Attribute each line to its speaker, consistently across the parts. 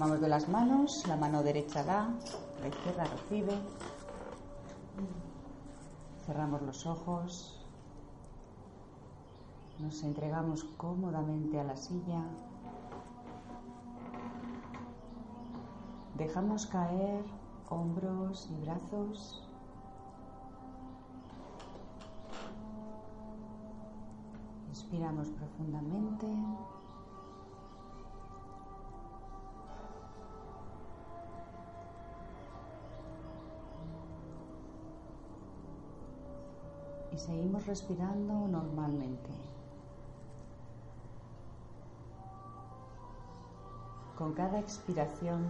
Speaker 1: Tomamos de las manos, la mano derecha da, la izquierda recibe. Cerramos los ojos. Nos entregamos cómodamente a la silla. Dejamos caer hombros y brazos. Inspiramos profundamente. Seguimos respirando normalmente. Con cada expiración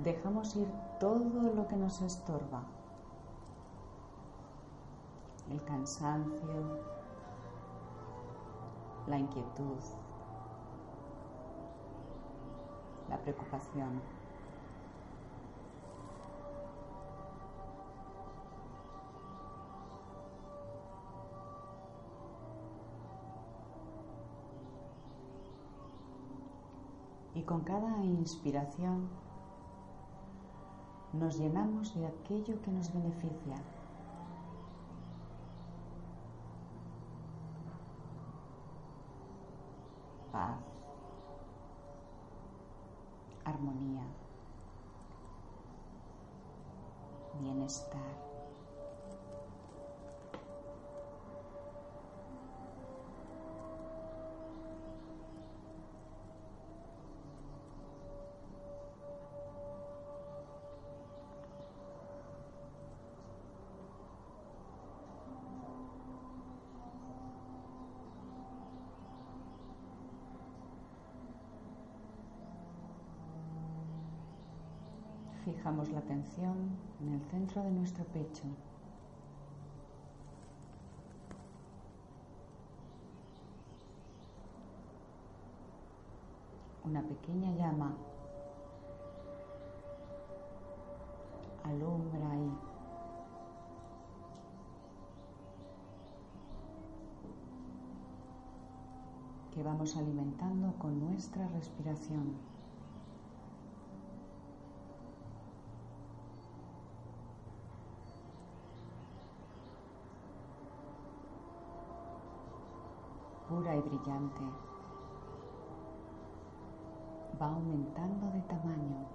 Speaker 1: dejamos ir todo lo que nos estorba. El cansancio, la inquietud, la preocupación. Y con cada inspiración nos llenamos de aquello que nos beneficia. Fijamos la atención en el centro de nuestro pecho. Una pequeña llama alumbra ahí. que vamos alimentando con nuestra respiración. Brillante. Va aumentando de tamaño.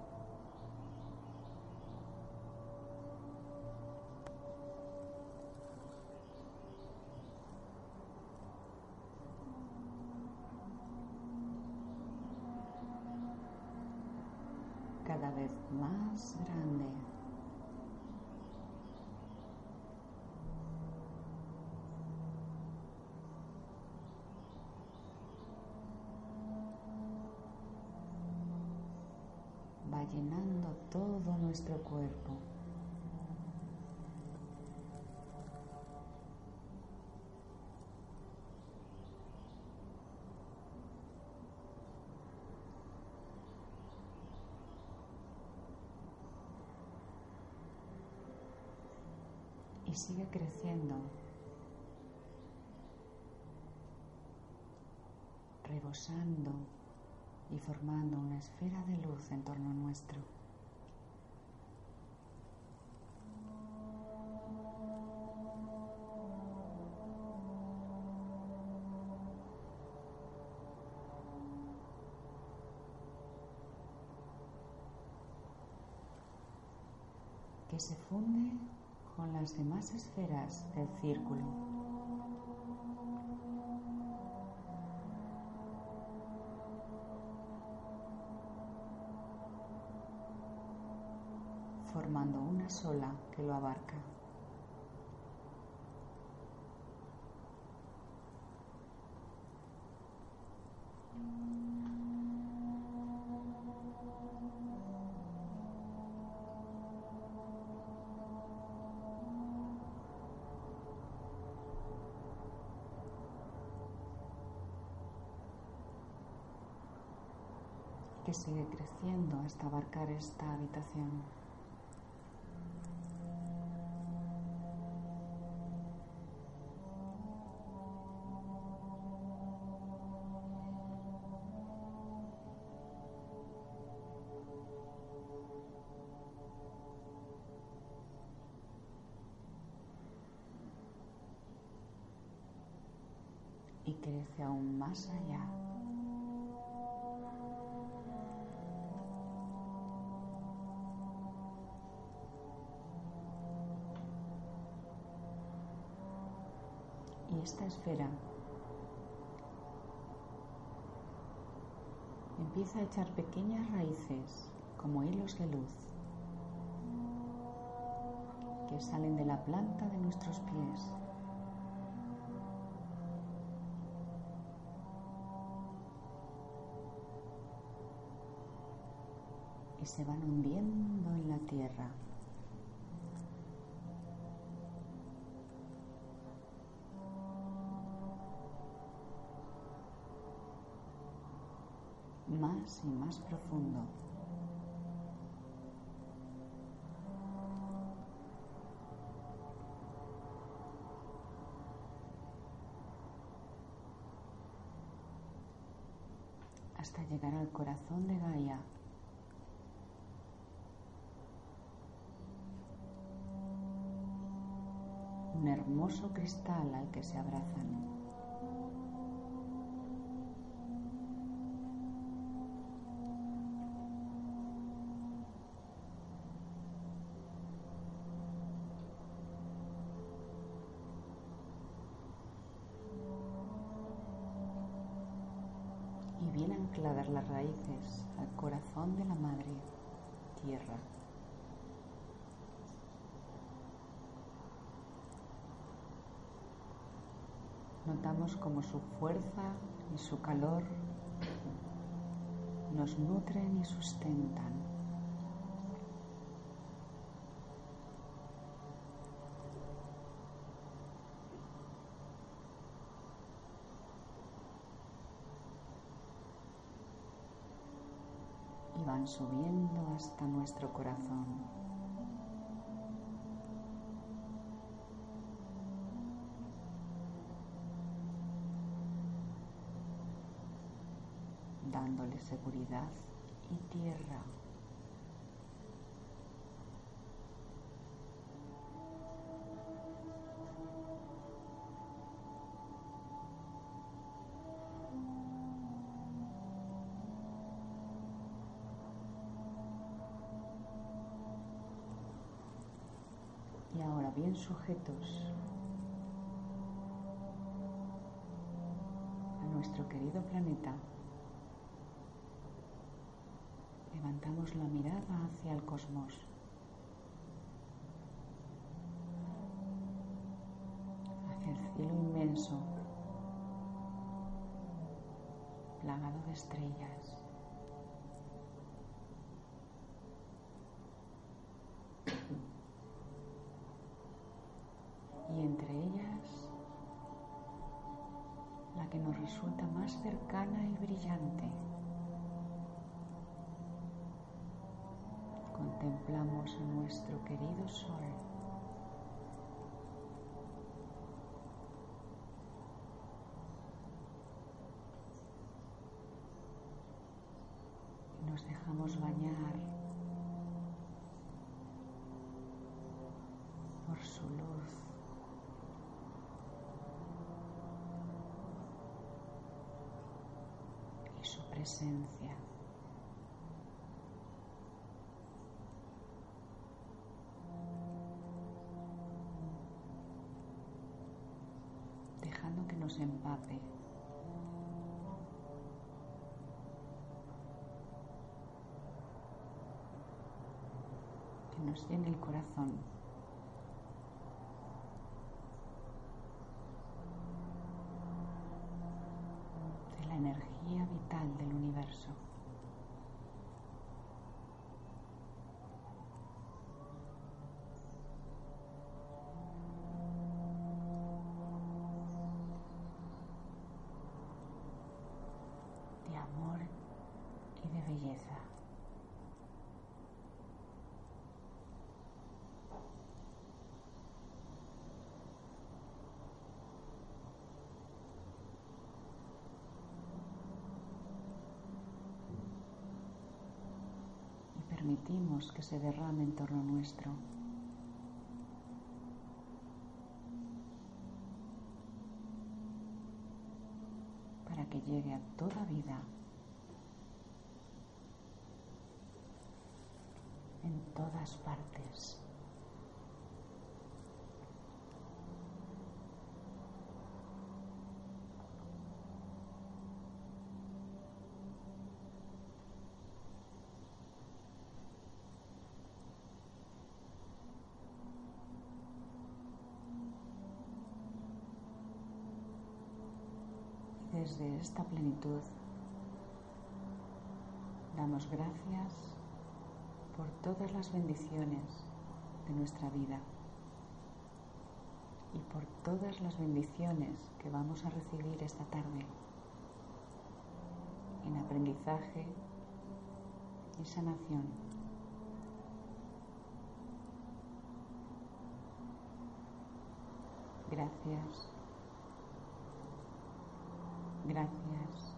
Speaker 1: Cada vez más grande. va llenando todo nuestro cuerpo. Y sigue creciendo, rebosando y formando una esfera de luz en torno nuestro. que se funde con las demás esferas del círculo. Formando una sola que lo abarca. que sigue creciendo hasta abarcar esta habitación. Crece aún más allá. Y esta esfera empieza a echar pequeñas raíces como hilos de luz que salen de la planta de nuestros pies. Y se van hundiendo en la tierra. más y más profundo. hasta llegar al corazón de Gaia. Un hermoso cristal al que se abrazan. ancladas las raíces al corazón de la madre tierra. Notamos como su fuerza y su calor nos nutren y sustentan. van subiendo hasta nuestro corazón. Seguridad y tierra. bien sujetos a nuestro querido planeta, levantamos la mirada hacia el cosmos. hacia el cielo inmenso, plagado de estrellas. y entre ellas la que nos resulta más cercana y brillante. Contemplamos a nuestro querido sol. Y nos dejamos bañar por su luz. presencia. Dejando que nos empape. Que nos llene el corazón. energía vital del universo. Permitimos que se derrame en torno nuestro. que llegue a toda vida en todas partes. Desde esta plenitud damos gracias por todas las bendiciones de nuestra vida y por todas las bendiciones que vamos a recibir esta tarde en aprendizaje y sanación. Gracias. Gracias.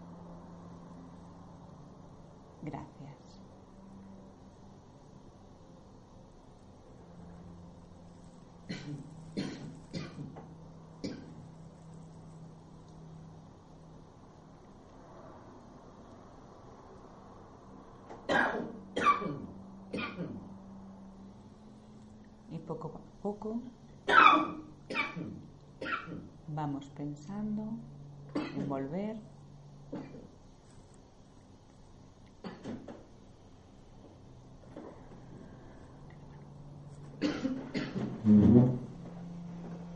Speaker 1: Gracias. Y poco a poco vamos pensando envolver.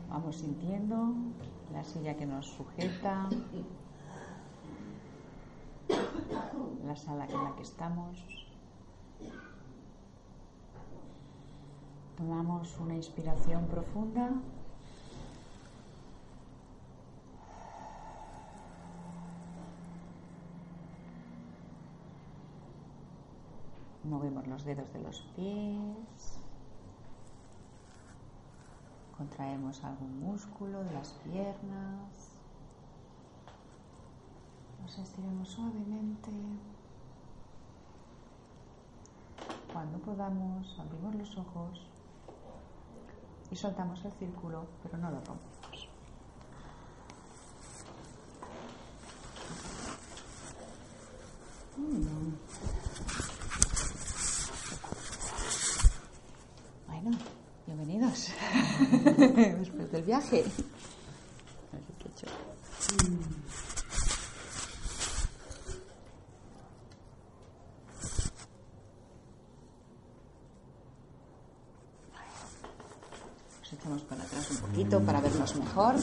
Speaker 1: Vamos sintiendo la silla que nos sujeta, la sala en la que estamos. Tomamos una inspiración profunda. Movemos los dedos de los pies. Contraemos algún músculo de las piernas. Nos estiramos suavemente. Cuando podamos, abrimos los ojos y soltamos el círculo, pero no lo rompemos. Mm. después del viaje. Nos echamos para atrás un poquito para vernos mejor.